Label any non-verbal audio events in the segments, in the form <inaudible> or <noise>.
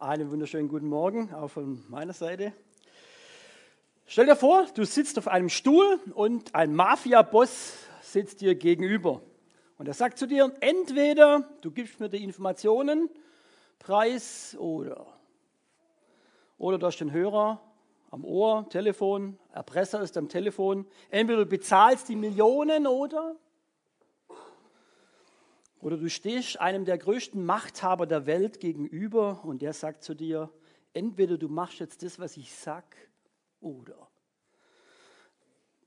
Einen wunderschönen guten Morgen auch von meiner Seite. Stell dir vor, du sitzt auf einem Stuhl und ein Mafia-Boss sitzt dir gegenüber. Und er sagt zu dir, entweder du gibst mir die Informationen, Preis oder, oder du hast den Hörer am Ohr, Telefon, Erpresser ist am Telefon. Entweder du bezahlst die Millionen oder oder du stehst einem der größten Machthaber der Welt gegenüber und der sagt zu dir, entweder du machst jetzt das, was ich sag, oder.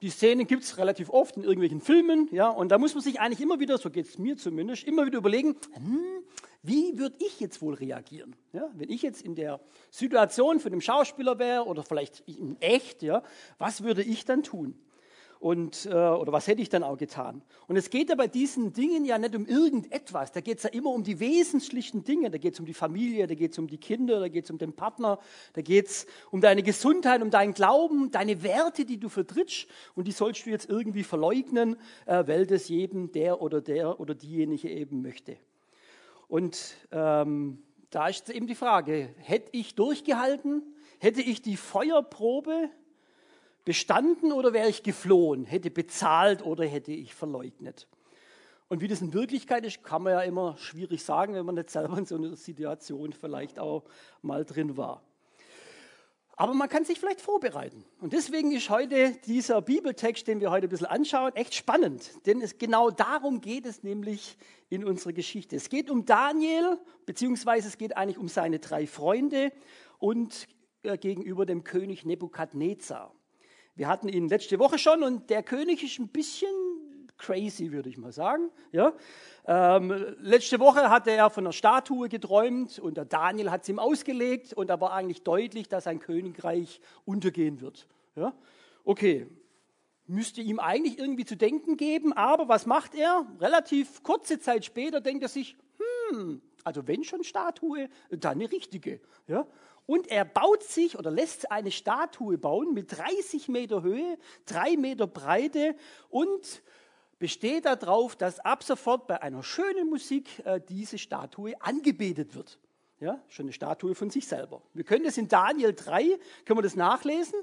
Die Szene gibt es relativ oft in irgendwelchen Filmen, ja, und da muss man sich eigentlich immer wieder, so geht es mir zumindest, immer wieder überlegen, hm, wie würde ich jetzt wohl reagieren? Ja, wenn ich jetzt in der Situation von einem Schauspieler wäre oder vielleicht in echt, ja, was würde ich dann tun? Und, äh, oder was hätte ich dann auch getan? Und es geht ja bei diesen Dingen ja nicht um irgendetwas. Da geht es ja immer um die wesentlichen Dinge. Da geht es um die Familie, da geht es um die Kinder, da geht es um den Partner, da geht es um deine Gesundheit, um deinen Glauben, deine Werte, die du vertrittst. Und die sollst du jetzt irgendwie verleugnen, äh, weil das jedem der oder der oder diejenige eben möchte. Und ähm, da ist eben die Frage, hätte ich durchgehalten? Hätte ich die Feuerprobe bestanden oder wäre ich geflohen, hätte bezahlt oder hätte ich verleugnet. Und wie das in Wirklichkeit ist, kann man ja immer schwierig sagen, wenn man nicht selber in so einer Situation vielleicht auch mal drin war. Aber man kann sich vielleicht vorbereiten. Und deswegen ist heute dieser Bibeltext, den wir heute ein bisschen anschauen, echt spannend. Denn es, genau darum geht es nämlich in unserer Geschichte. Es geht um Daniel, beziehungsweise es geht eigentlich um seine drei Freunde und äh, gegenüber dem König Nebukadnezar. Wir hatten ihn letzte Woche schon und der König ist ein bisschen crazy, würde ich mal sagen. Ja? Ähm, letzte Woche hatte er von einer Statue geträumt und der Daniel hat es ihm ausgelegt und da war eigentlich deutlich, dass sein Königreich untergehen wird. Ja? Okay, müsste ihm eigentlich irgendwie zu denken geben, aber was macht er? Relativ kurze Zeit später denkt er sich, hm, also wenn schon Statue, dann eine richtige. Ja? Und er baut sich oder lässt eine Statue bauen mit 30 Meter Höhe, 3 Meter Breite und besteht darauf, dass ab sofort bei einer schönen Musik äh, diese Statue angebetet wird. Ja, schon eine Statue von sich selber. Wir können das in Daniel 3, können wir das nachlesen.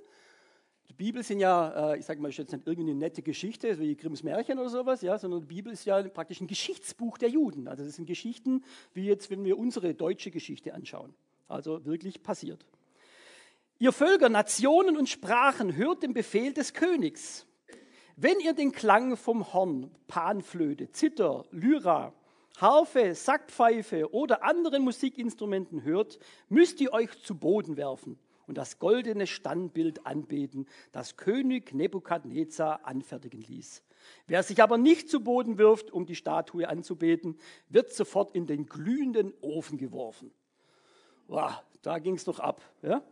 Die Bibel sind ja, äh, ich sage mal, ist jetzt nicht irgendeine nette Geschichte, wie Grimms Märchen oder sowas, ja, sondern die Bibel ist ja praktisch ein Geschichtsbuch der Juden. Also das sind Geschichten, wie jetzt, wenn wir unsere deutsche Geschichte anschauen also wirklich passiert. Ihr Völker, Nationen und Sprachen, hört den Befehl des Königs. Wenn ihr den Klang vom Horn, Panflöte, Zither, Lyra, Harfe, Sackpfeife oder anderen Musikinstrumenten hört, müsst ihr euch zu Boden werfen und das goldene Standbild anbeten, das König Nebukadnezar anfertigen ließ. Wer sich aber nicht zu Boden wirft, um die Statue anzubeten, wird sofort in den glühenden Ofen geworfen. Wow, da ging es doch ab. Ja?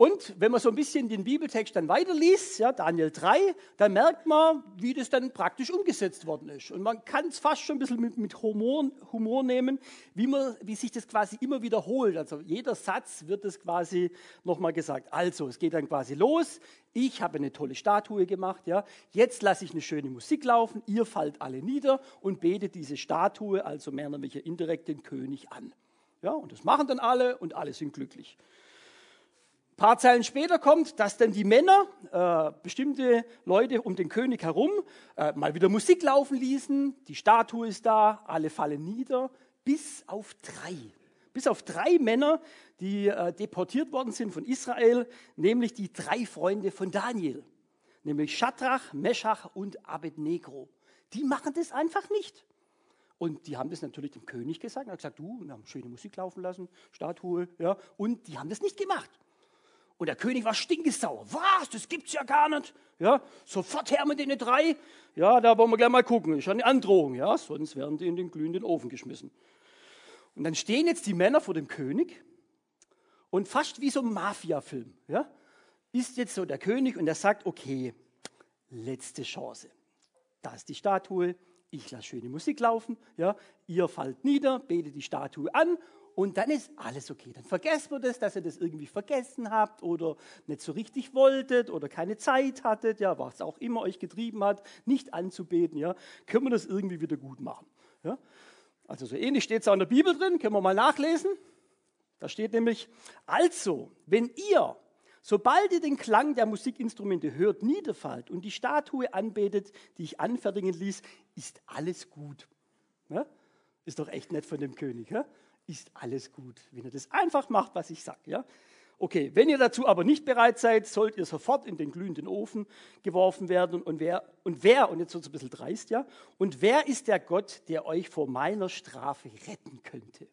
Und wenn man so ein bisschen den Bibeltext dann weiterliest, ja, Daniel 3, dann merkt man, wie das dann praktisch umgesetzt worden ist. Und man kann es fast schon ein bisschen mit, mit Humor, Humor, nehmen, wie, man, wie sich das quasi immer wiederholt. Also jeder Satz wird es quasi nochmal gesagt. Also, es geht dann quasi los. Ich habe eine tolle Statue gemacht. Ja. Jetzt lasse ich eine schöne Musik laufen. Ihr fallt alle nieder und betet diese Statue, also mehr oder weniger indirekt den König an. Ja, und das machen dann alle und alle sind glücklich. Ein paar Zeilen später kommt, dass dann die Männer, äh, bestimmte Leute um den König herum, äh, mal wieder Musik laufen ließen. Die Statue ist da, alle fallen nieder, bis auf drei. Bis auf drei Männer, die äh, deportiert worden sind von Israel, nämlich die drei Freunde von Daniel, nämlich Shadrach, Meshach und Abednego. Die machen das einfach nicht. Und die haben das natürlich dem König gesagt. Er hat gesagt, du, wir haben schöne Musik laufen lassen, Statue, ja. Und die haben das nicht gemacht. Und der König war stinkesauer. Was? Das gibt's ja gar nicht. Ja, sofort her mit den drei. Ja, da wollen wir gleich mal gucken. Ist eine Androhung. Ja, sonst werden die in den glühenden Ofen geschmissen. Und dann stehen jetzt die Männer vor dem König und fast wie so ein Mafia-Film. Ja, ist jetzt so der König und er sagt, okay, letzte Chance. Da ist die Statue, ich lasse schöne Musik laufen, ja, ihr fallt nieder, betet die Statue an und dann ist alles okay. Dann vergesst wir das, dass ihr das irgendwie vergessen habt oder nicht so richtig wolltet oder keine Zeit hattet, ja, was auch immer euch getrieben hat, nicht anzubeten, ja, können wir das irgendwie wieder gut machen. Ja. Also so ähnlich steht es auch in der Bibel drin, können wir mal nachlesen. Da steht nämlich, also, wenn ihr, sobald ihr den Klang der Musikinstrumente hört, niederfallt und die Statue anbetet, die ich anfertigen ließ, ist alles gut. Ja? Ist doch echt nett von dem König. Ja? Ist alles gut, wenn ihr das einfach macht, was ich sage. Ja? Okay, wenn ihr dazu aber nicht bereit seid, sollt ihr sofort in den glühenden Ofen geworfen werden. Und wer, und wer, und jetzt wird es ein bisschen dreist, ja, und wer ist der Gott, der euch vor meiner Strafe retten könnte?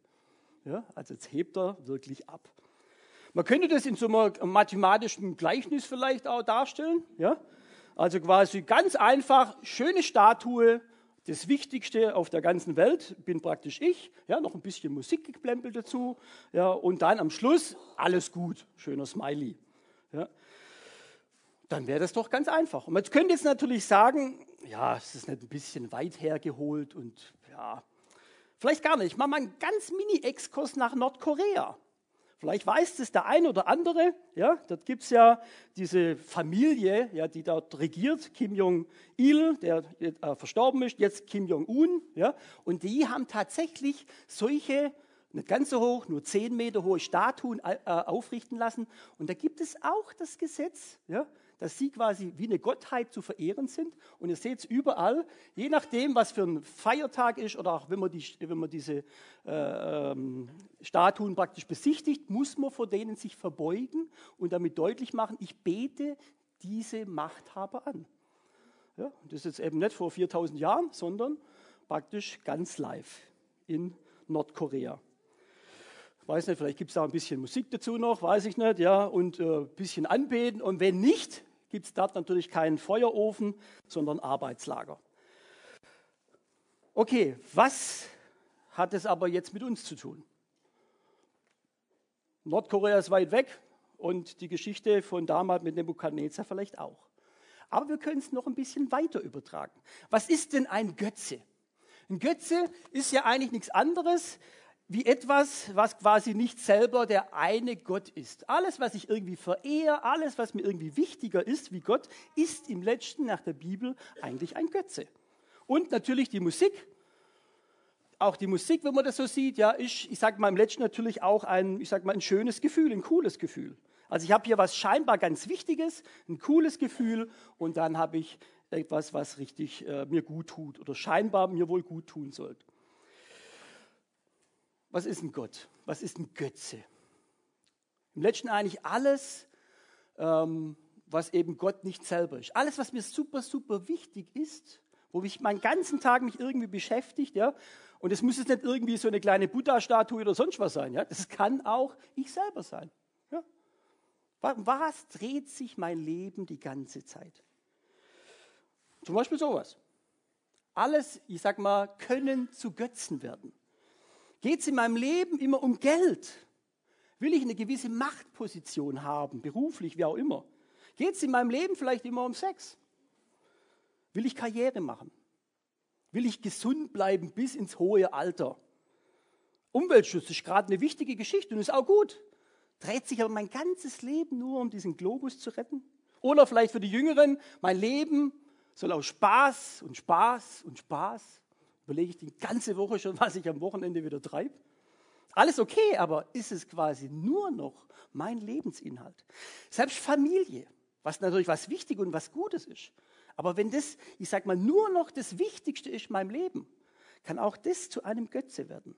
Ja, also jetzt hebt er wirklich ab. Man könnte das in so einem mathematischen Gleichnis vielleicht auch darstellen. Ja? Also quasi ganz einfach, schöne Statue, das Wichtigste auf der ganzen Welt bin praktisch ich, ja, noch ein bisschen Musik geplempelt dazu, ja, und dann am Schluss alles gut, schöner Smiley. Ja. Dann wäre das doch ganz einfach. Und man könnte jetzt natürlich sagen, ja, es ist nicht ein bisschen weit hergeholt und ja, vielleicht gar nicht. Ich mache mal einen ganz Mini-Exkurs nach Nordkorea. Vielleicht weiß es der eine oder andere. Ja, dort gibt es ja diese Familie, ja, die dort regiert, Kim Jong-il, der äh, verstorben ist, jetzt Kim Jong-un. Ja, und die haben tatsächlich solche, nicht ganz so hoch, nur zehn Meter hohe Statuen äh, aufrichten lassen. Und da gibt es auch das Gesetz, ja, dass sie quasi wie eine Gottheit zu verehren sind. Und ihr seht es überall, je nachdem, was für ein Feiertag ist oder auch wenn man, die, wenn man diese äh, ähm, Statuen praktisch besichtigt, muss man vor denen sich verbeugen und damit deutlich machen, ich bete diese Machthaber an. Ja, das ist jetzt eben nicht vor 4000 Jahren, sondern praktisch ganz live in Nordkorea. Weiß nicht, vielleicht gibt es da ein bisschen Musik dazu noch, weiß ich nicht, ja, und äh, ein bisschen anbeten. Und wenn nicht, gibt es dort natürlich keinen Feuerofen, sondern Arbeitslager. Okay, was hat es aber jetzt mit uns zu tun? Nordkorea ist weit weg und die Geschichte von damals mit Nebukadnezar vielleicht auch. Aber wir können es noch ein bisschen weiter übertragen. Was ist denn ein Götze? Ein Götze ist ja eigentlich nichts anderes wie etwas, was quasi nicht selber der eine Gott ist. Alles, was ich irgendwie verehre, alles, was mir irgendwie wichtiger ist wie Gott, ist im letzten nach der Bibel eigentlich ein Götze. Und natürlich die Musik. Auch die Musik, wenn man das so sieht, ja, ist, ich sage mal im letzten natürlich auch ein, ich sag mal, ein schönes Gefühl, ein cooles Gefühl. Also ich habe hier was scheinbar ganz Wichtiges, ein cooles Gefühl und dann habe ich etwas, was richtig äh, mir gut tut oder scheinbar mir wohl gut tun sollte. Was ist ein Gott? Was ist ein Götze? Im letzten eigentlich alles, ähm, was eben Gott nicht selber ist. Alles, was mir super, super wichtig ist, wo ich meinen ganzen Tag mich irgendwie beschäftigt, ja. Und es muss jetzt nicht irgendwie so eine kleine Buddha-Statue oder sonst was sein, ja. Das kann auch ich selber sein. Ja. Was dreht sich mein Leben die ganze Zeit? Zum Beispiel sowas. Alles, ich sag mal, können zu Götzen werden. Geht es in meinem Leben immer um Geld? Will ich eine gewisse Machtposition haben, beruflich, wie auch immer? Geht es in meinem Leben vielleicht immer um Sex? Will ich Karriere machen? Will ich gesund bleiben bis ins hohe Alter? Umweltschutz ist gerade eine wichtige Geschichte und ist auch gut. Dreht sich aber mein ganzes Leben nur um diesen Globus zu retten? Oder vielleicht für die Jüngeren, mein Leben soll aus Spaß und Spaß und Spaß überlege ich die ganze Woche schon, was ich am Wochenende wieder treibe. Alles okay, aber ist es quasi nur noch mein Lebensinhalt? Selbst Familie, was natürlich was Wichtiges und was Gutes ist. Aber wenn das, ich sag mal, nur noch das Wichtigste ist in meinem Leben, kann auch das zu einem Götze werden.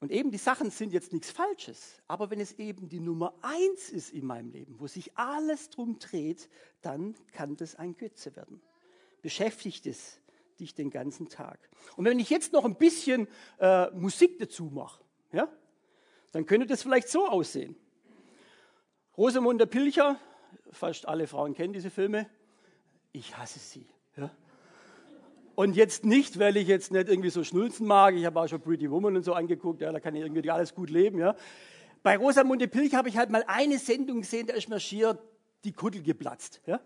Und eben die Sachen sind jetzt nichts Falsches, aber wenn es eben die Nummer eins ist in meinem Leben, wo sich alles drum dreht, dann kann das ein Götze werden. Beschäftigt es dich den ganzen Tag. Und wenn ich jetzt noch ein bisschen äh, Musik dazu mache, ja, dann könnte das vielleicht so aussehen. Rosamunde Pilcher, fast alle Frauen kennen diese Filme. Ich hasse sie. Ja. Und jetzt nicht, weil ich jetzt nicht irgendwie so schnulzen mag. Ich habe auch schon Pretty Woman und so angeguckt. Ja, da kann ich irgendwie alles gut leben. Ja. Bei Rosamunde Pilcher habe ich halt mal eine Sendung gesehen, da ist mir schier die Kuddel geplatzt. Ja.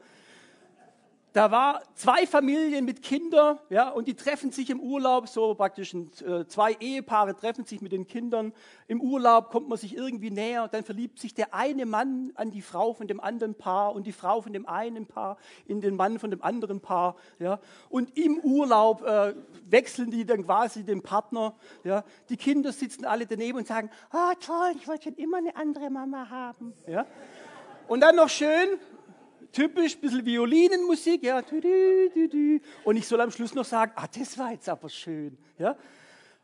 Da war zwei Familien mit Kindern, ja, und die treffen sich im Urlaub, so praktisch äh, zwei Ehepaare treffen sich mit den Kindern. Im Urlaub kommt man sich irgendwie näher, dann verliebt sich der eine Mann an die Frau von dem anderen Paar und die Frau von dem einen Paar in den Mann von dem anderen Paar, ja. Und im Urlaub äh, wechseln die dann quasi den Partner, ja. Die Kinder sitzen alle daneben und sagen, ah oh, toll, ich wollte schon immer eine andere Mama haben, ja. Und dann noch schön, typisch, ein bisschen Violinenmusik, ja, und ich soll am Schluss noch sagen, ah, das war jetzt aber schön, ja.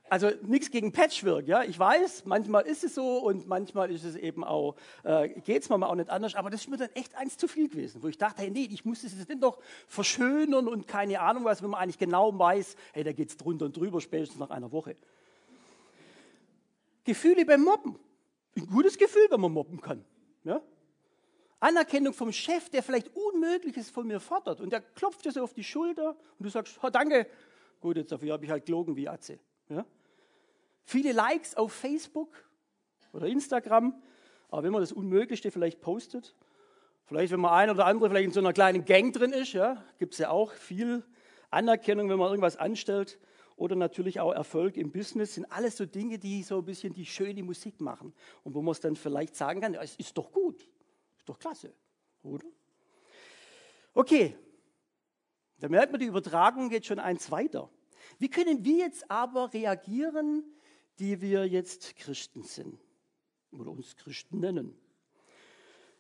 Also nichts gegen Patchwork, ja. Ich weiß, manchmal ist es so und manchmal ist es eben auch, äh, geht es manchmal auch nicht anders, aber das ist mir dann echt eins zu viel gewesen, wo ich dachte, hey, nee, ich muss es jetzt doch verschönern und keine Ahnung was, wenn man eigentlich genau weiß, hey, da geht es drunter und drüber, spätestens nach einer Woche. Gefühle beim Mobben. Ein gutes Gefühl, wenn man mobben kann. Ja? Anerkennung vom Chef, der vielleicht Unmögliches von mir fordert und der klopft dir so auf die Schulter und du sagst, oh, danke, gut, jetzt dafür habe ich halt gelogen wie Atze. Ja? Viele Likes auf Facebook oder Instagram, aber wenn man das Unmöglichste vielleicht postet, vielleicht wenn man ein oder andere vielleicht in so einer kleinen Gang drin ist, ja, gibt es ja auch viel Anerkennung, wenn man irgendwas anstellt oder natürlich auch Erfolg im Business, sind alles so Dinge, die so ein bisschen die schöne Musik machen und wo man es dann vielleicht sagen kann, ja, es ist doch gut, ist doch klasse, oder? Okay, da merkt man, die Übertragung geht schon eins weiter. Wie können wir jetzt aber reagieren, die wir jetzt Christen sind oder uns Christen nennen?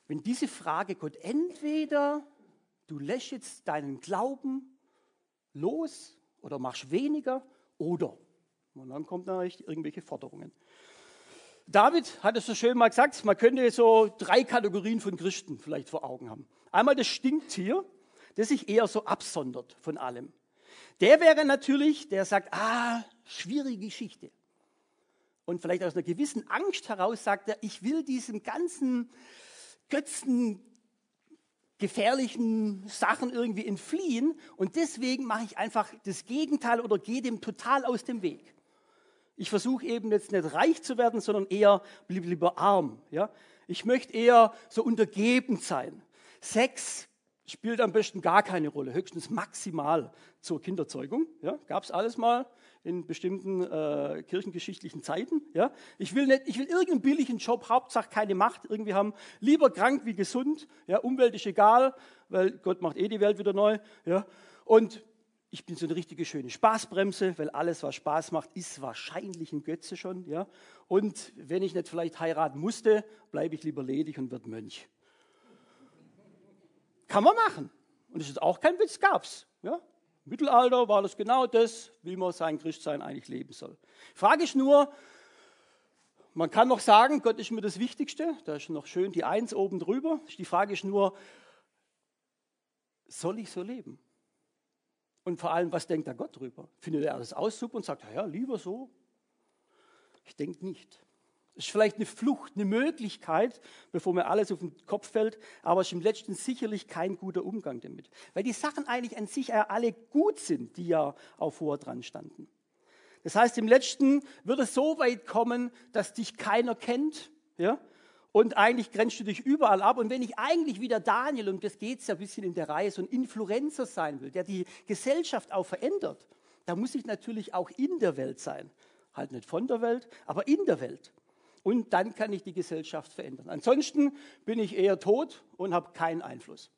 Wenn diese Frage kommt, entweder du lässt jetzt deinen Glauben los oder machst weniger oder, und dann kommt natürlich irgendwelche Forderungen. David hat es so schön mal gesagt, man könnte so drei Kategorien von Christen vielleicht vor Augen haben. Einmal das Stinktier, das sich eher so absondert von allem. Der wäre natürlich, der sagt, ah, schwierige Geschichte. Und vielleicht aus einer gewissen Angst heraus sagt er, ich will diesem ganzen Götzen gefährlichen Sachen irgendwie entfliehen und deswegen mache ich einfach das Gegenteil oder gehe dem total aus dem Weg. Ich versuche eben jetzt nicht reich zu werden, sondern eher lieber arm. Ja? Ich möchte eher so untergeben sein. Sex spielt am besten gar keine Rolle, höchstens maximal zur Kinderzeugung. Ja? Gab es alles mal in bestimmten äh, kirchengeschichtlichen Zeiten. Ja? Ich, will nicht, ich will irgendeinen billigen Job, Hauptsache keine Macht irgendwie haben. Lieber krank wie gesund. Ja? Umwelt ist egal, weil Gott macht eh die Welt wieder neu. Ja? Und ich bin so eine richtige schöne Spaßbremse, weil alles, was Spaß macht, ist wahrscheinlich ein Götze schon. Ja? Und wenn ich nicht vielleicht heiraten musste, bleibe ich lieber ledig und werde Mönch. Kann man machen. Und es ist auch kein Witz, gab's. Ja? Im Mittelalter war das genau das, wie man sein Christsein eigentlich leben soll. Frage ist nur, man kann noch sagen, Gott ist mir das Wichtigste, da ist noch schön die Eins oben drüber. Die Frage ist nur, soll ich so leben? Und vor allem, was denkt der Gott drüber? Findet er alles aus und sagt, ja, lieber so? Ich denke nicht. Es ist vielleicht eine Flucht, eine Möglichkeit, bevor mir alles auf den Kopf fällt, aber es ist im letzten sicherlich kein guter Umgang damit. Weil die Sachen eigentlich an sich alle gut sind, die ja auch vorher dran standen. Das heißt, im letzten wird es so weit kommen, dass dich keiner kennt, ja? Und eigentlich grenzt du dich überall ab. Und wenn ich eigentlich wieder Daniel, und das geht ja ein bisschen in der Reihe, so ein Influencer sein will, der die Gesellschaft auch verändert, da muss ich natürlich auch in der Welt sein. Halt nicht von der Welt, aber in der Welt. Und dann kann ich die Gesellschaft verändern. Ansonsten bin ich eher tot und habe keinen Einfluss.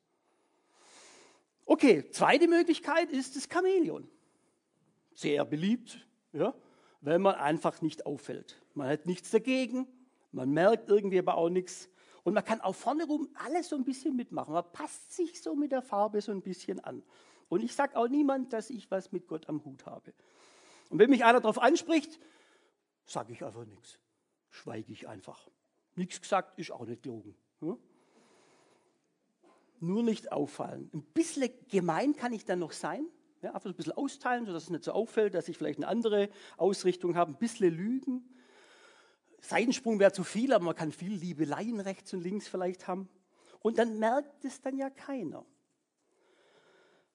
Okay, zweite Möglichkeit ist das Chamäleon. Sehr beliebt, ja, weil man einfach nicht auffällt. Man hat nichts dagegen, man merkt irgendwie aber auch nichts. Und man kann auch vorne rum alles so ein bisschen mitmachen. Man passt sich so mit der Farbe so ein bisschen an. Und ich sage auch niemand, dass ich was mit Gott am Hut habe. Und wenn mich einer darauf anspricht, sage ich einfach nichts. Schweige ich einfach. Nichts gesagt ist auch nicht gelogen. Hm? Nur nicht auffallen. Ein bisschen gemein kann ich dann noch sein. Ja, einfach ein bisschen austeilen, sodass es nicht so auffällt, dass ich vielleicht eine andere Ausrichtung habe. Ein bisschen lügen. Seitensprung wäre zu viel, aber man kann viel Liebeleien rechts und links vielleicht haben. Und dann merkt es dann ja keiner.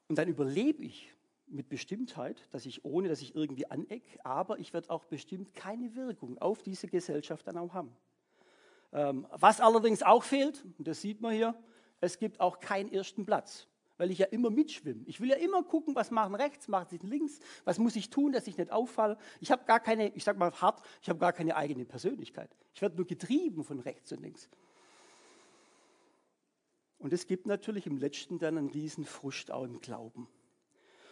Und dann überlebe ich mit Bestimmtheit, dass ich ohne, dass ich irgendwie aneck, aber ich werde auch bestimmt keine Wirkung auf diese Gesellschaft dann auch haben. Ähm, was allerdings auch fehlt, und das sieht man hier, es gibt auch keinen ersten Platz. Weil ich ja immer mitschwimme. Ich will ja immer gucken, was machen rechts, machen sie links, was muss ich tun, dass ich nicht auffalle. Ich habe gar keine, ich sage mal hart, ich habe gar keine eigene Persönlichkeit. Ich werde nur getrieben von rechts und links. Und es gibt natürlich im letzten dann einen riesen Frust auch im Glauben.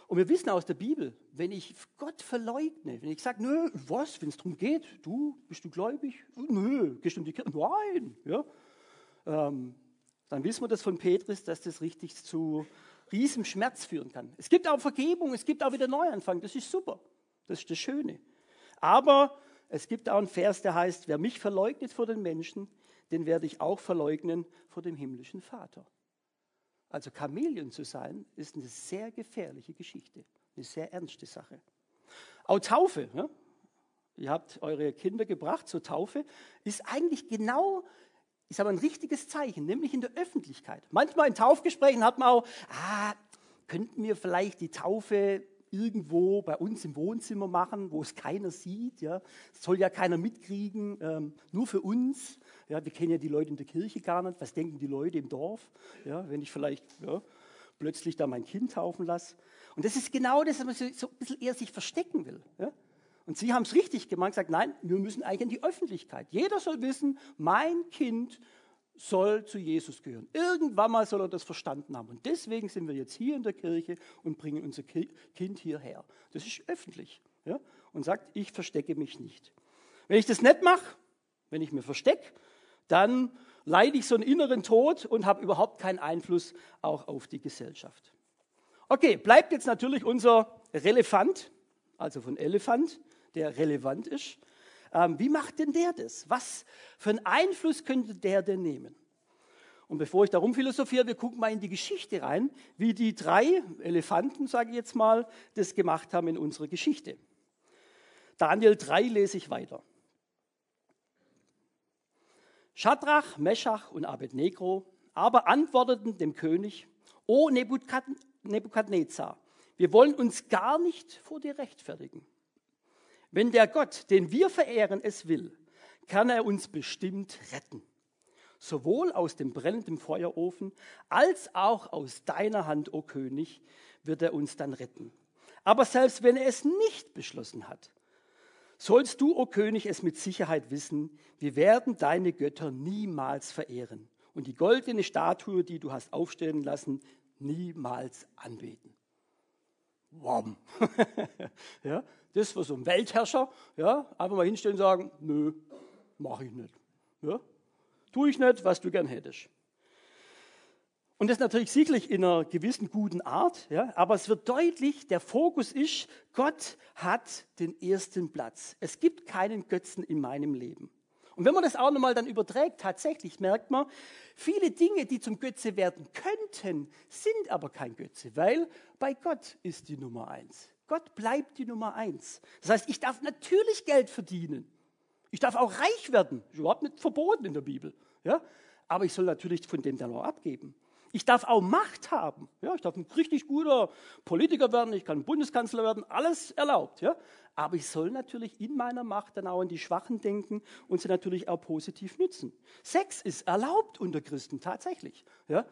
Und wir wissen aus der Bibel, wenn ich Gott verleugne, wenn ich sage, nö, was, wenn es darum geht, du, bist du gläubig? Nö, gehst du in die Kirche? Nein. Ja? Ähm, dann wissen wir das von Petrus, dass das richtig zu riesem Schmerz führen kann. Es gibt auch Vergebung, es gibt auch wieder Neuanfang, das ist super, das ist das Schöne. Aber es gibt auch einen Vers, der heißt, wer mich verleugnet vor den Menschen, den werde ich auch verleugnen vor dem himmlischen Vater. Also Chamäleon zu sein, ist eine sehr gefährliche Geschichte, eine sehr ernste Sache. Auch Taufe, ja? ihr habt eure Kinder gebracht zur Taufe, ist eigentlich genau, sage mal, ein richtiges Zeichen, nämlich in der Öffentlichkeit. Manchmal in Taufgesprächen hat man auch, ah, könnten wir vielleicht die Taufe irgendwo bei uns im Wohnzimmer machen, wo es keiner sieht. Ja. Das soll ja keiner mitkriegen, ähm, nur für uns. Ja, wir kennen ja die Leute in der Kirche gar nicht. Was denken die Leute im Dorf, ja, wenn ich vielleicht ja, plötzlich da mein Kind taufen lasse? Und das ist genau das, was man so, so ein bisschen eher sich verstecken will. Ja. Und sie haben es richtig gemacht, gesagt, nein, wir müssen eigentlich in die Öffentlichkeit. Jeder soll wissen, mein Kind soll zu Jesus gehören. Irgendwann mal soll er das verstanden haben. Und deswegen sind wir jetzt hier in der Kirche und bringen unser Kind hierher. Das ist öffentlich. Ja? Und sagt, ich verstecke mich nicht. Wenn ich das nicht mache, wenn ich mir verstecke, dann leide ich so einen inneren Tod und habe überhaupt keinen Einfluss auch auf die Gesellschaft. Okay, bleibt jetzt natürlich unser Relevant, also von Elefant, der relevant ist. Ähm, wie macht denn der das? Was für einen Einfluss könnte der denn nehmen? Und bevor ich darum philosophiere, wir gucken mal in die Geschichte rein, wie die drei Elefanten, sage ich jetzt mal, das gemacht haben in unserer Geschichte. Daniel 3 lese ich weiter. Schadrach, Meschach und Abednego aber antworteten dem König, O Nebukadnezar, wir wollen uns gar nicht vor dir rechtfertigen. Wenn der Gott, den wir verehren, es will, kann er uns bestimmt retten. Sowohl aus dem brennenden Feuerofen als auch aus deiner Hand, o oh König, wird er uns dann retten. Aber selbst wenn er es nicht beschlossen hat, sollst du, o oh König, es mit Sicherheit wissen, wir werden deine Götter niemals verehren und die goldene Statue, die du hast aufstellen lassen, niemals anbeten. Wom. <laughs> ja, das war so ein Weltherrscher, ja, einfach mal hinstellen und sagen, nö, mache ich nicht. Ja, tue ich nicht, was du gern hättest. Und das natürlich sicherlich in einer gewissen guten Art, ja, aber es wird deutlich, der Fokus ist, Gott hat den ersten Platz. Es gibt keinen Götzen in meinem Leben. Und wenn man das auch nochmal dann überträgt, tatsächlich merkt man, viele Dinge, die zum Götze werden könnten, sind aber kein Götze, weil bei Gott ist die Nummer eins. Gott bleibt die Nummer eins. Das heißt, ich darf natürlich Geld verdienen. Ich darf auch reich werden. Ist überhaupt nicht verboten in der Bibel. Ja? Aber ich soll natürlich von dem dann auch abgeben. Ich darf auch Macht haben. Ja? Ich darf ein richtig guter Politiker werden, ich kann Bundeskanzler werden, alles erlaubt. Ja? Aber ich soll natürlich in meiner Macht dann auch an die Schwachen denken und sie natürlich auch positiv nützen. Sex ist erlaubt unter Christen tatsächlich. Ja?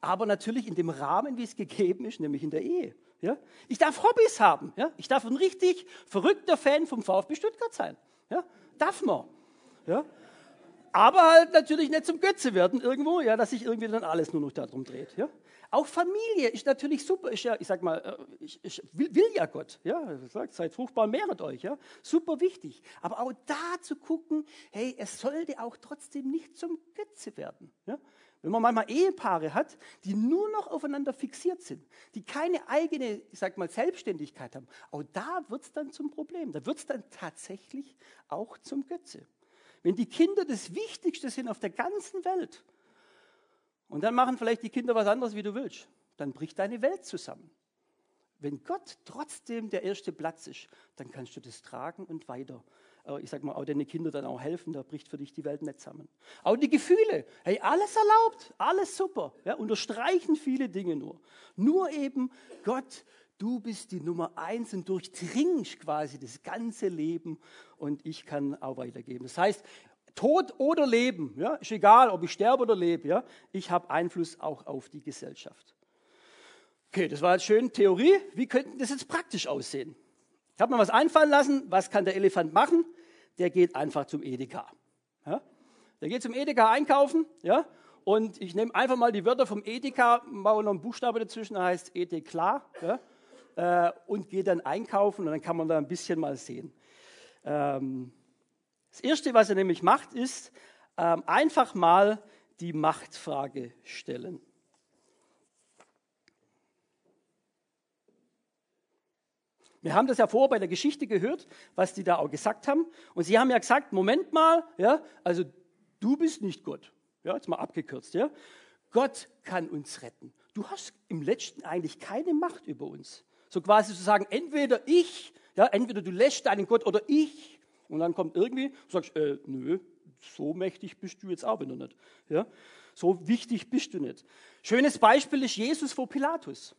Aber natürlich in dem Rahmen, wie es gegeben ist, nämlich in der Ehe. Ja? Ich darf Hobbys haben. Ja? Ich darf ein richtig verrückter Fan vom VfB Stuttgart sein. Ja? Darf man. Ja? Aber halt natürlich nicht zum Götze werden irgendwo, ja, dass sich irgendwie dann alles nur noch darum dreht. Ja? Auch Familie ist natürlich super. Ist ja, ich sag mal, äh, ich, ich will, will, ja Gott. Ja, sagt, seid fruchtbar, mehret euch. Ja, super wichtig. Aber auch da zu gucken, hey, es sollte auch trotzdem nicht zum Götze werden. Ja? Wenn man manchmal Ehepaare hat, die nur noch aufeinander fixiert sind, die keine eigene, ich sag mal, Selbstständigkeit haben, auch da wird es dann zum Problem. Da wird es dann tatsächlich auch zum Götze. Wenn die Kinder das Wichtigste sind auf der ganzen Welt und dann machen vielleicht die Kinder was anderes, wie du willst, dann bricht deine Welt zusammen. Wenn Gott trotzdem der erste Platz ist, dann kannst du das tragen und weiter ich sag mal, auch deine Kinder dann auch helfen, da bricht für dich die Welt nicht zusammen. Auch die Gefühle, hey, alles erlaubt, alles super, ja, unterstreichen viele Dinge nur. Nur eben, Gott, du bist die Nummer eins und durchdringst quasi das ganze Leben und ich kann auch weitergeben. Das heißt, Tod oder Leben, ja, ist egal, ob ich sterbe oder lebe, ja, ich habe Einfluss auch auf die Gesellschaft. Okay, das war jetzt schön Theorie. Wie könnte das jetzt praktisch aussehen? Ich habe mir was einfallen lassen. Was kann der Elefant machen? Der geht einfach zum Edeka. Ja? Der geht zum Edeka einkaufen, ja, und ich nehme einfach mal die Wörter vom Edeka, mache noch einen Buchstabe dazwischen, der heißt Edeklar, ja, äh, und gehe dann einkaufen und dann kann man da ein bisschen mal sehen. Ähm, das Erste, was er nämlich macht, ist ähm, einfach mal die Machtfrage stellen. Wir haben das ja vorher bei der Geschichte gehört, was die da auch gesagt haben. Und sie haben ja gesagt, Moment mal, ja, also du bist nicht Gott. Ja, jetzt mal abgekürzt, ja. Gott kann uns retten. Du hast im Letzten eigentlich keine Macht über uns. So quasi zu sagen, entweder ich, ja, entweder du lässt deinen Gott oder ich. Und dann kommt irgendwie, du sagst, äh, nö, so mächtig bist du jetzt auch wieder nicht. Ja? So wichtig bist du nicht. Schönes Beispiel ist Jesus vor Pilatus.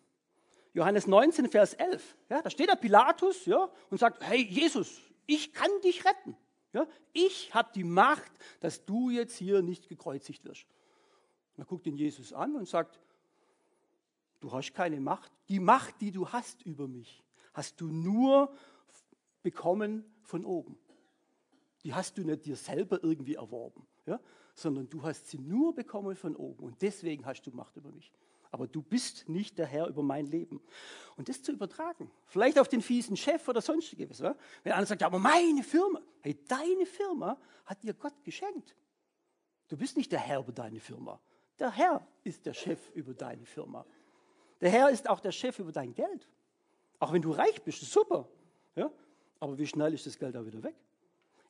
Johannes 19, Vers 11. Ja, da steht der Pilatus ja, und sagt, hey Jesus, ich kann dich retten. Ja, ich habe die Macht, dass du jetzt hier nicht gekreuzigt wirst. Und dann guckt ihn Jesus an und sagt, du hast keine Macht. Die Macht, die du hast über mich, hast du nur bekommen von oben. Die hast du nicht dir selber irgendwie erworben, ja, sondern du hast sie nur bekommen von oben. Und deswegen hast du Macht über mich aber du bist nicht der Herr über mein Leben. Und das zu übertragen, vielleicht auf den fiesen Chef oder sonstiges. Ja? Wenn einer sagt, ja, aber meine Firma, hey, deine Firma hat dir Gott geschenkt. Du bist nicht der Herr über deine Firma. Der Herr ist der Chef über deine Firma. Der Herr ist auch der Chef über dein Geld. Auch wenn du reich bist, super. Ja? Aber wie schnell ist das Geld da wieder weg?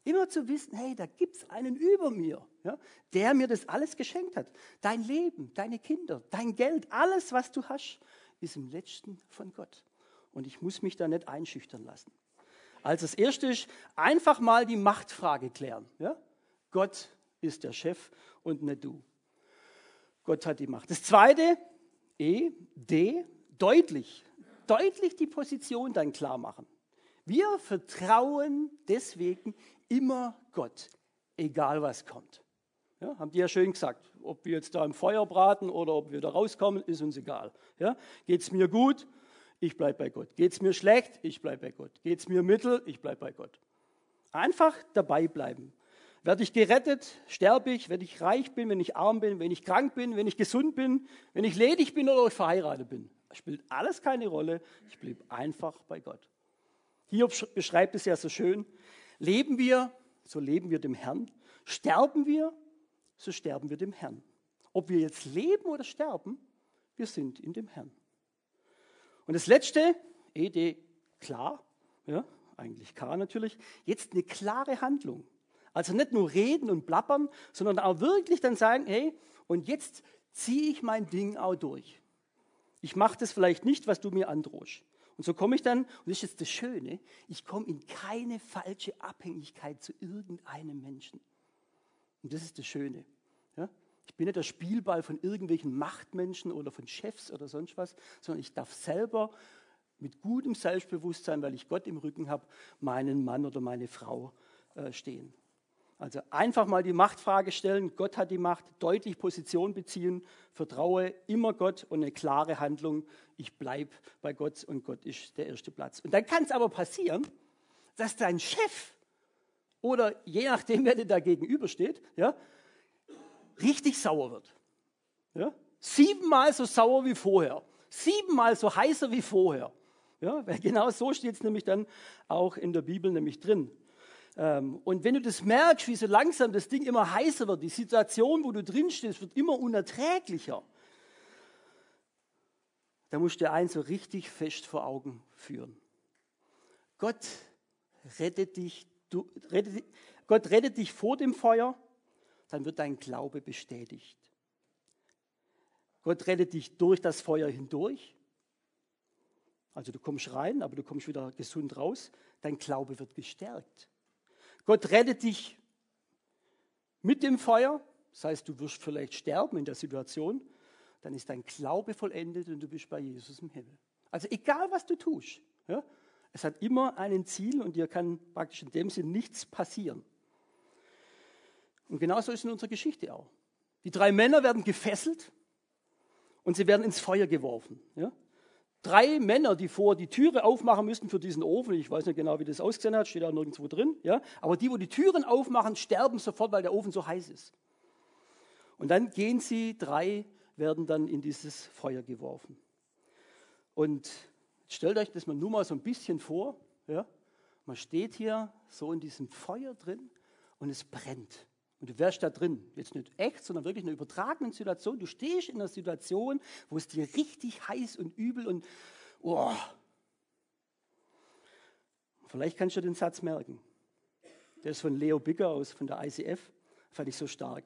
Immer zu wissen, hey, da gibt es einen über mir, ja, der mir das alles geschenkt hat. Dein Leben, deine Kinder, dein Geld, alles, was du hast, ist im letzten von Gott. Und ich muss mich da nicht einschüchtern lassen. Also das Erste ist, einfach mal die Machtfrage klären. Ja? Gott ist der Chef und nicht du. Gott hat die Macht. Das Zweite, E, D, deutlich, deutlich die Position dann klar machen. Wir vertrauen deswegen immer Gott, egal was kommt. Ja, haben die ja schön gesagt. Ob wir jetzt da im Feuer braten oder ob wir da rauskommen, ist uns egal. Ja, Geht es mir gut? Ich bleibe bei Gott. Geht es mir schlecht? Ich bleibe bei Gott. Geht es mir mittel? Ich bleibe bei Gott. Einfach dabei bleiben. Werde ich gerettet? Sterbe ich? Wenn ich reich bin? Wenn ich arm bin? Wenn ich krank bin? Wenn ich gesund bin? Wenn ich ledig bin oder ich verheiratet bin? Spielt alles keine Rolle. Ich bleibe einfach bei Gott. Hiob beschreibt es ja so schön. Leben wir, so leben wir dem Herrn. Sterben wir, so sterben wir dem Herrn. Ob wir jetzt leben oder sterben, wir sind in dem Herrn. Und das letzte, ED klar, ja, eigentlich K natürlich, jetzt eine klare Handlung. Also nicht nur reden und plappern, sondern auch wirklich dann sagen, hey, und jetzt ziehe ich mein Ding auch durch. Ich mache das vielleicht nicht, was du mir androhst. Und so komme ich dann, und das ist jetzt das Schöne, ich komme in keine falsche Abhängigkeit zu irgendeinem Menschen. Und das ist das Schöne. Ja? Ich bin nicht der Spielball von irgendwelchen Machtmenschen oder von Chefs oder sonst was, sondern ich darf selber mit gutem Selbstbewusstsein, weil ich Gott im Rücken habe, meinen Mann oder meine Frau äh, stehen. Also einfach mal die Machtfrage stellen, Gott hat die Macht, deutlich Position beziehen, vertraue immer Gott und eine klare Handlung, ich bleibe bei Gott und Gott ist der erste Platz. Und dann kann es aber passieren, dass dein Chef oder je nachdem, wer dir da gegenübersteht, ja, richtig sauer wird. Ja? Siebenmal so sauer wie vorher, siebenmal so heißer wie vorher. Ja, genau so steht es nämlich dann auch in der Bibel nämlich drin. Ähm, und wenn du das merkst, wie so langsam das Ding immer heißer wird, die Situation, wo du drin stehst, wird immer unerträglicher, dann musst du dir eins so richtig fest vor Augen führen. Gott rettet dich, du, rettet, Gott rettet dich vor dem Feuer, dann wird dein Glaube bestätigt. Gott rettet dich durch das Feuer hindurch. Also du kommst rein, aber du kommst wieder gesund raus. Dein Glaube wird gestärkt. Gott rettet dich mit dem Feuer, das heißt, du wirst vielleicht sterben in der Situation, dann ist dein Glaube vollendet und du bist bei Jesus im Himmel. Also egal, was du tust, ja, es hat immer ein Ziel und dir kann praktisch in dem Sinn nichts passieren. Und genauso ist es in unserer Geschichte auch. Die drei Männer werden gefesselt und sie werden ins Feuer geworfen. Ja? Drei Männer, die vor die Türe aufmachen müssten für diesen Ofen. Ich weiß nicht genau, wie das ausgesehen hat, steht da nirgendwo drin. Ja? Aber die, wo die Türen aufmachen, sterben sofort, weil der Ofen so heiß ist. Und dann gehen sie, drei werden dann in dieses Feuer geworfen. Und stellt euch das mal nur mal so ein bisschen vor. Ja? Man steht hier so in diesem Feuer drin und es brennt. Und du wärst da drin, jetzt nicht echt, sondern wirklich in einer übertragenen Situation. Du stehst in einer Situation, wo es dir richtig heiß und übel und oh. Vielleicht kannst du den Satz merken. Der ist von Leo Bigger aus, von der ICF, fand ich so stark.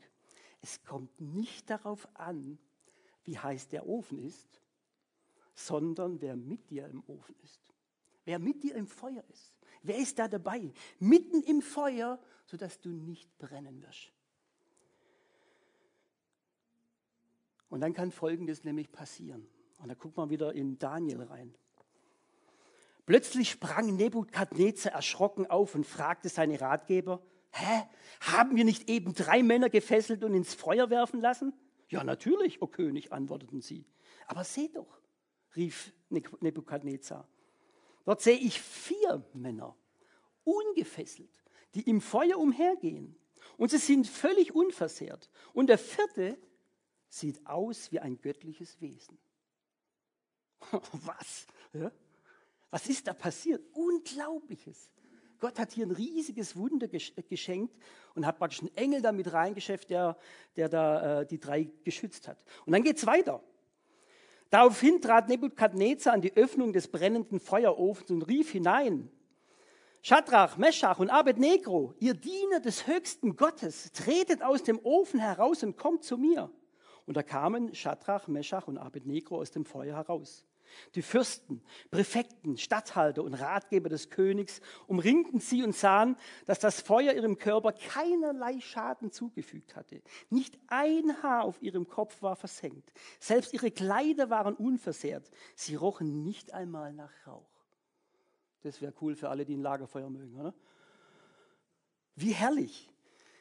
Es kommt nicht darauf an, wie heiß der Ofen ist, sondern wer mit dir im Ofen ist. Wer mit dir im Feuer ist. Wer ist da dabei? Mitten im Feuer, sodass du nicht brennen wirst. Und dann kann Folgendes nämlich passieren. Und da guckt man wieder in Daniel rein. Plötzlich sprang Nebukadnezar erschrocken auf und fragte seine Ratgeber, Hä? Haben wir nicht eben drei Männer gefesselt und ins Feuer werfen lassen? Ja, natürlich, o König, antworteten sie. Aber seht doch, rief Nebukadnezar, dort sehe ich vier Männer, ungefesselt, die im Feuer umhergehen. Und sie sind völlig unversehrt. Und der vierte sieht aus wie ein göttliches Wesen. <laughs> Was? Ja? Was ist da passiert? Unglaubliches. Gott hat hier ein riesiges Wunder geschenkt und hat praktisch einen Engel damit reingeschäft, der, der da äh, die drei geschützt hat. Und dann geht es weiter. Daraufhin trat Nebukadnezar an die Öffnung des brennenden Feuerofens und rief hinein, Schadrach, Meschach und Abednego, ihr Diener des höchsten Gottes, tretet aus dem Ofen heraus und kommt zu mir. Und da kamen Schadrach, Meschach und Abednego aus dem Feuer heraus. Die Fürsten, Präfekten, Statthalter und Ratgeber des Königs umringten sie und sahen, dass das Feuer ihrem Körper keinerlei Schaden zugefügt hatte. Nicht ein Haar auf ihrem Kopf war versenkt. Selbst ihre Kleider waren unversehrt. Sie rochen nicht einmal nach Rauch. Das wäre cool für alle, die ein Lagerfeuer mögen, oder? Wie herrlich.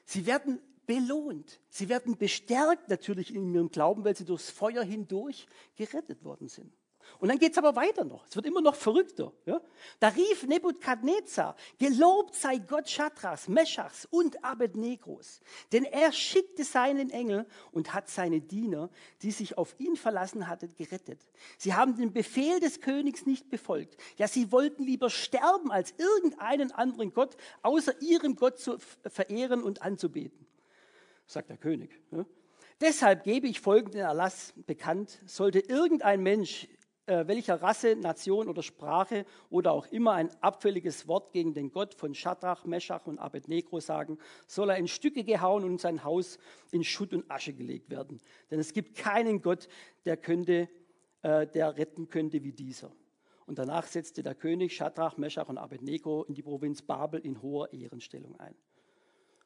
Sie werden belohnt. Sie werden bestärkt natürlich in ihrem Glauben, weil sie durchs Feuer hindurch gerettet worden sind. Und dann geht es aber weiter noch. Es wird immer noch verrückter. Ja? Da rief Nebukadnezar, gelobt sei Gott Schadrachs, Meschachs und Abednegros. Denn er schickte seinen Engel und hat seine Diener, die sich auf ihn verlassen hatten, gerettet. Sie haben den Befehl des Königs nicht befolgt. Ja, sie wollten lieber sterben, als irgendeinen anderen Gott außer ihrem Gott zu verehren und anzubeten. Sagt der König. Ja? Deshalb gebe ich folgenden Erlass bekannt. Sollte irgendein Mensch äh, welcher Rasse, Nation oder Sprache oder auch immer ein abfälliges Wort gegen den Gott von Schadrach, Meschach und Abednego sagen, soll er in Stücke gehauen und sein Haus in Schutt und Asche gelegt werden. Denn es gibt keinen Gott, der, könnte, äh, der retten könnte wie dieser. Und danach setzte der König Schadrach, Meschach und Abednego in die Provinz Babel in hoher Ehrenstellung ein.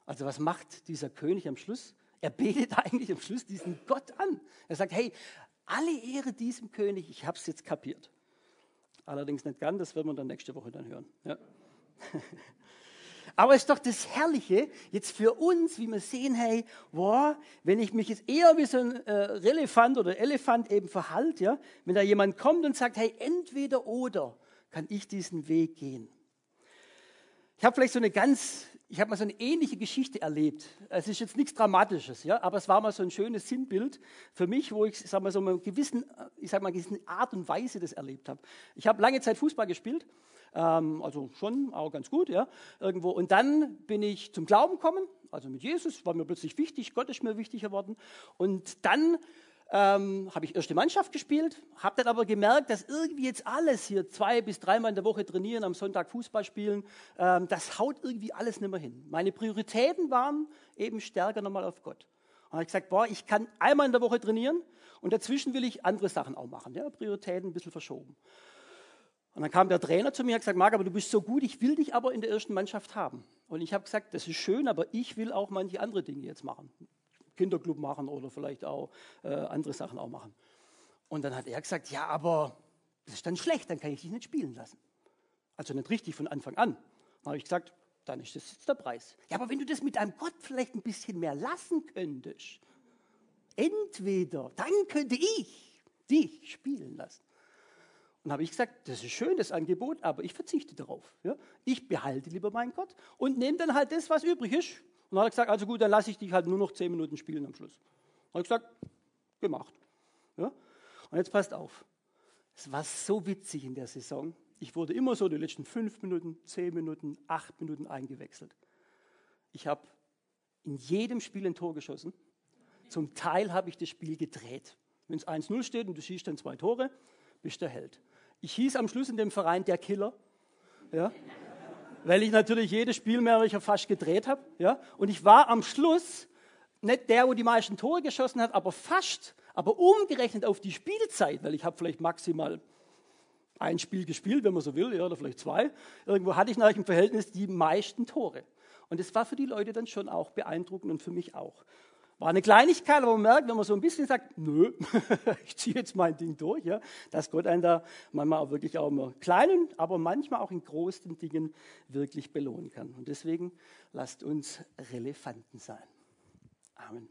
Also was macht dieser König am Schluss? Er betet <laughs> eigentlich am Schluss diesen Gott an. Er sagt, hey, alle Ehre diesem König, ich habe es jetzt kapiert. Allerdings nicht ganz, das werden wir dann nächste Woche dann hören. Ja. <laughs> Aber es ist doch das Herrliche jetzt für uns, wie wir sehen, hey, wow, wenn ich mich jetzt eher wie so ein äh, Relefant oder Elefant eben verhalte, ja, wenn da jemand kommt und sagt, hey, entweder oder kann ich diesen Weg gehen. Ich habe vielleicht so eine ganz ich habe mal so eine ähnliche Geschichte erlebt. Es ist jetzt nichts Dramatisches, ja, aber es war mal so ein schönes Sinnbild für mich, wo ich sag mal, so eine gewissen, ich sag mal, gewissen Art und Weise das erlebt habe. Ich habe lange Zeit Fußball gespielt, ähm, also schon, auch ganz gut, ja, irgendwo. Und dann bin ich zum Glauben gekommen, also mit Jesus, war mir plötzlich wichtig, Gott ist mir wichtig geworden. Und dann ähm, habe ich erste Mannschaft gespielt, habe dann aber gemerkt, dass irgendwie jetzt alles hier zwei bis dreimal in der Woche trainieren, am Sonntag Fußball spielen, ähm, das haut irgendwie alles nicht mehr hin. Meine Prioritäten waren eben stärker nochmal auf Gott. Und habe ich gesagt, boah, ich kann einmal in der Woche trainieren und dazwischen will ich andere Sachen auch machen. Ja, Prioritäten ein bisschen verschoben. Und dann kam der Trainer zu mir und hat gesagt, Marc, aber du bist so gut, ich will dich aber in der ersten Mannschaft haben. Und ich habe gesagt, das ist schön, aber ich will auch manche andere Dinge jetzt machen. Kinderclub machen oder vielleicht auch äh, andere Sachen auch machen. Und dann hat er gesagt, ja, aber das ist dann schlecht, dann kann ich dich nicht spielen lassen. Also nicht richtig von Anfang an. Dann habe ich gesagt, dann ist das jetzt der Preis. Ja, aber wenn du das mit deinem Gott vielleicht ein bisschen mehr lassen könntest, entweder, dann könnte ich dich spielen lassen. Und habe ich gesagt, das ist schön, das Angebot, aber ich verzichte darauf. Ja? Ich behalte lieber meinen Gott und nehme dann halt das, was übrig ist. Und dann hat er gesagt, also gut, dann lasse ich dich halt nur noch zehn Minuten spielen am Schluss. Dann habe ich gesagt, gemacht. Ja? Und jetzt passt auf. Es war so witzig in der Saison. Ich wurde immer so die letzten fünf Minuten, zehn Minuten, acht Minuten eingewechselt. Ich habe in jedem Spiel ein Tor geschossen. Zum Teil habe ich das Spiel gedreht. Wenn es 1-0 steht und du schießt dann zwei Tore, bist der Held. Ich hieß am Schluss in dem Verein der Killer, ja, weil ich natürlich jedes Spiel mehr ich fast gedreht habe. Ja, und ich war am Schluss nicht der, wo die meisten Tore geschossen hat, aber fast, aber umgerechnet auf die Spielzeit, weil ich habe vielleicht maximal ein Spiel gespielt, wenn man so will, ja, oder vielleicht zwei. Irgendwo hatte ich nach im Verhältnis die meisten Tore. Und das war für die Leute dann schon auch beeindruckend und für mich auch. War eine Kleinigkeit, aber man merkt, wenn man so ein bisschen sagt, nö, <laughs> ich ziehe jetzt mein Ding durch, ja, dass Gott einen da manchmal auch wirklich auch immer kleinen, aber manchmal auch in großen Dingen wirklich belohnen kann. Und deswegen lasst uns Relevanten sein. Amen.